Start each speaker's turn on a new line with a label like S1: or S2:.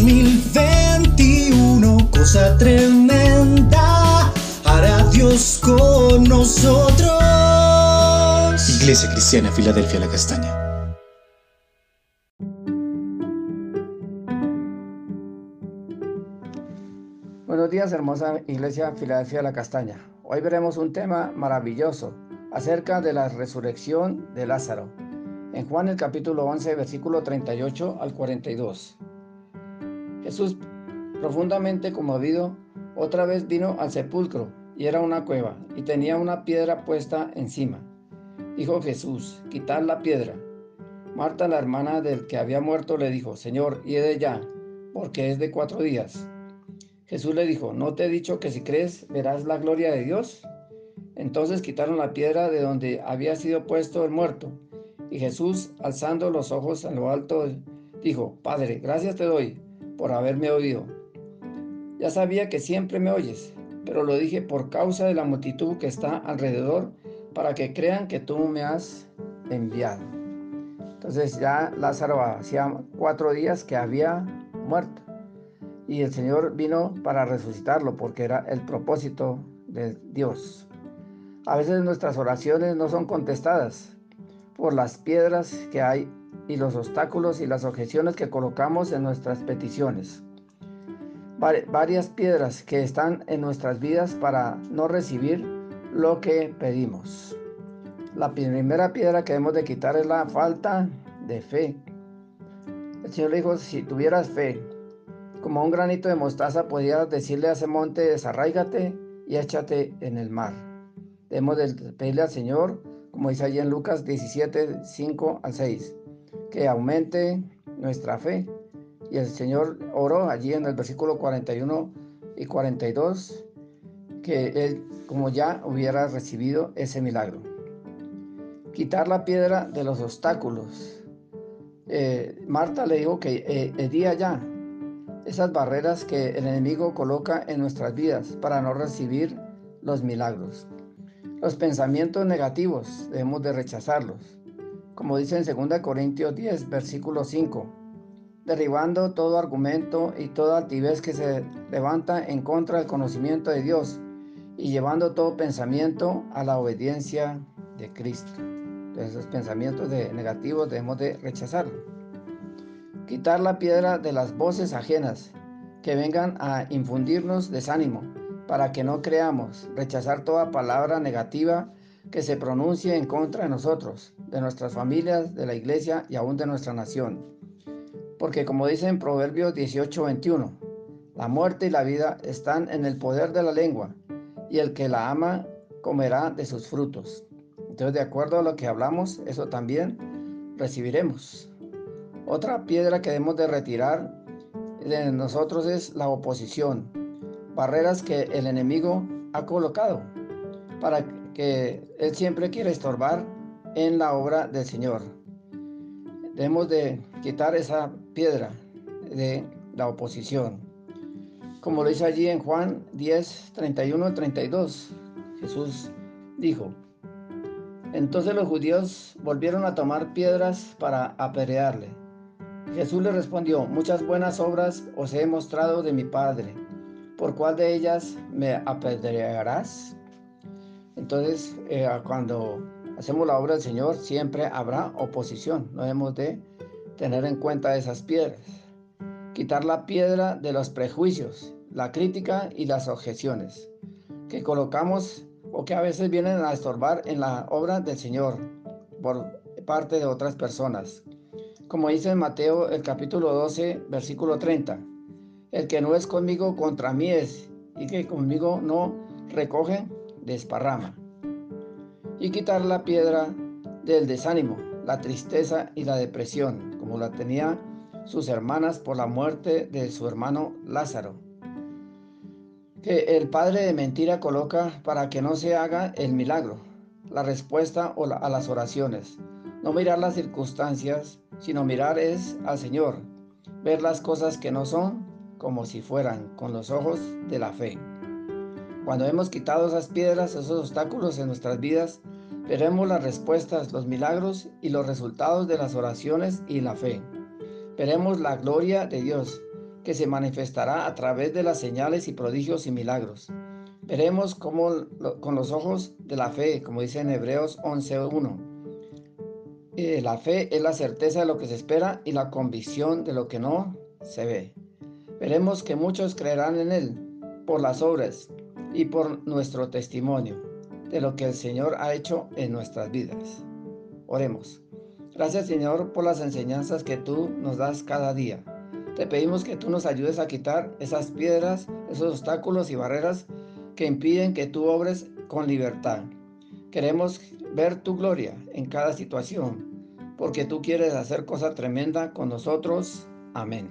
S1: 2021, cosa tremenda, hará Dios con nosotros.
S2: Iglesia Cristiana, Filadelfia, la Castaña.
S3: Buenos días, hermosa Iglesia Filadelfia la Castaña. Hoy veremos un tema maravilloso acerca de la resurrección de Lázaro. En Juan el capítulo 11, versículo 38 al 42. Jesús, profundamente conmovido, otra vez vino al sepulcro y era una cueva y tenía una piedra puesta encima. Dijo Jesús, quitad la piedra. Marta, la hermana del que había muerto, le dijo, Señor, de ya, porque es de cuatro días. Jesús le dijo, ¿no te he dicho que si crees verás la gloria de Dios? Entonces quitaron la piedra de donde había sido puesto el muerto. Y Jesús, alzando los ojos a lo alto, dijo, Padre, gracias te doy por haberme oído. Ya sabía que siempre me oyes, pero lo dije por causa de la multitud que está alrededor, para que crean que tú me has enviado. Entonces ya Lázaro hacía cuatro días que había muerto y el Señor vino para resucitarlo porque era el propósito de Dios. A veces nuestras oraciones no son contestadas por las piedras que hay y los obstáculos y las objeciones que colocamos en nuestras peticiones. varias piedras que están en nuestras vidas para no recibir lo que pedimos. La primera piedra que debemos de quitar es la falta de fe. El Señor dijo, si tuvieras fe, como un granito de mostaza podías decirle a ese monte, desarraígate y échate en el mar. Debemos de pedirle al Señor, como dice allí en Lucas 17, 5 al 6, que aumente nuestra fe. Y el Señor oró allí en el versículo 41 y 42, que Él como ya hubiera recibido ese milagro. Quitar la piedra de los obstáculos. Eh, Marta le dijo que eh, el día ya, esas barreras que el enemigo coloca en nuestras vidas para no recibir los milagros. Los pensamientos negativos debemos de rechazarlos, como dice en 2 Corintios 10, versículo 5, derribando todo argumento y toda altivez que se levanta en contra del conocimiento de Dios y llevando todo pensamiento a la obediencia de Cristo. Entonces, esos pensamientos de negativos debemos de rechazarlos. Quitar la piedra de las voces ajenas que vengan a infundirnos desánimo, para que no creamos, rechazar toda palabra negativa que se pronuncie en contra de nosotros, de nuestras familias, de la iglesia y aún de nuestra nación. Porque como dice en Proverbios 18:21, la muerte y la vida están en el poder de la lengua, y el que la ama comerá de sus frutos. Entonces, de acuerdo a lo que hablamos, eso también recibiremos. Otra piedra que debemos de retirar de nosotros es la oposición, barreras que el enemigo ha colocado para que él siempre quiere estorbar en la obra del Señor. Debemos de quitar esa piedra de la oposición. Como lo dice allí en Juan 10, 31 32, Jesús dijo, entonces los judíos volvieron a tomar piedras para apedrearle. Jesús le respondió, muchas buenas obras os he mostrado de mi Padre, ¿por cuál de ellas me apedrearás? Entonces, eh, cuando hacemos la obra del Señor, siempre habrá oposición, no debemos de tener en cuenta esas piedras. Quitar la piedra de los prejuicios, la crítica y las objeciones que colocamos o que a veces vienen a estorbar en la obra del Señor por parte de otras personas como dice en Mateo el capítulo 12, versículo 30. El que no es conmigo contra mí es, y que conmigo no recoge, desparrama. Y quitar la piedra del desánimo, la tristeza y la depresión, como la tenía sus hermanas por la muerte de su hermano Lázaro. Que el padre de mentira coloca para que no se haga el milagro, la respuesta a las oraciones. No mirar las circunstancias, sino mirar es al Señor, ver las cosas que no son como si fueran con los ojos de la fe. Cuando hemos quitado esas piedras, esos obstáculos en nuestras vidas, veremos las respuestas, los milagros y los resultados de las oraciones y la fe. Veremos la gloria de Dios, que se manifestará a través de las señales y prodigios y milagros. Veremos cómo con los ojos de la fe, como dice en Hebreos 11.1. Eh, la fe es la certeza de lo que se espera y la convicción de lo que no se ve. Veremos que muchos creerán en Él por las obras y por nuestro testimonio de lo que el Señor ha hecho en nuestras vidas. Oremos. Gracias Señor por las enseñanzas que tú nos das cada día. Te pedimos que tú nos ayudes a quitar esas piedras, esos obstáculos y barreras que impiden que tú obres con libertad. Queremos ver tu gloria en cada situación, porque tú quieres hacer cosa tremenda con nosotros. Amén.